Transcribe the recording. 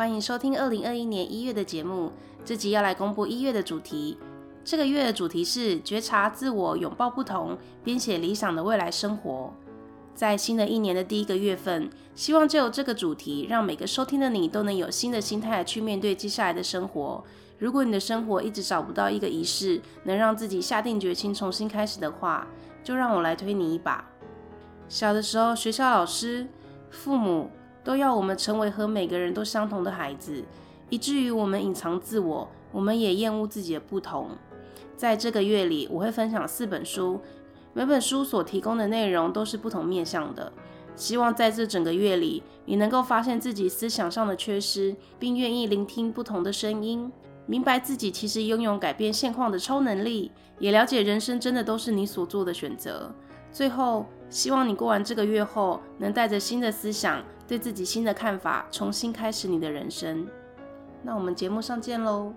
欢迎收听二零二一年一月的节目。这集要来公布一月的主题。这个月的主题是觉察自我，拥抱不同，编写理想的未来生活。在新的一年的第一个月份，希望就有这个主题，让每个收听的你都能有新的心态去面对接下来的生活。如果你的生活一直找不到一个仪式，能让自己下定决心重新开始的话，就让我来推你一把。小的时候，学校老师、父母都要我们成为和每个人都相同的孩子，以至于我们隐藏自我，我们也厌恶自己的不同。在这个月里，我会分享四本书，每本书所提供的内容都是不同面向的。希望在这整个月里，你能够发现自己思想上的缺失，并愿意聆听不同的声音，明白自己其实拥有改变现况的超能力，也了解人生真的都是你所做的选择。最后，希望你过完这个月后，能带着新的思想，对自己新的看法，重新开始你的人生。那我们节目上见喽。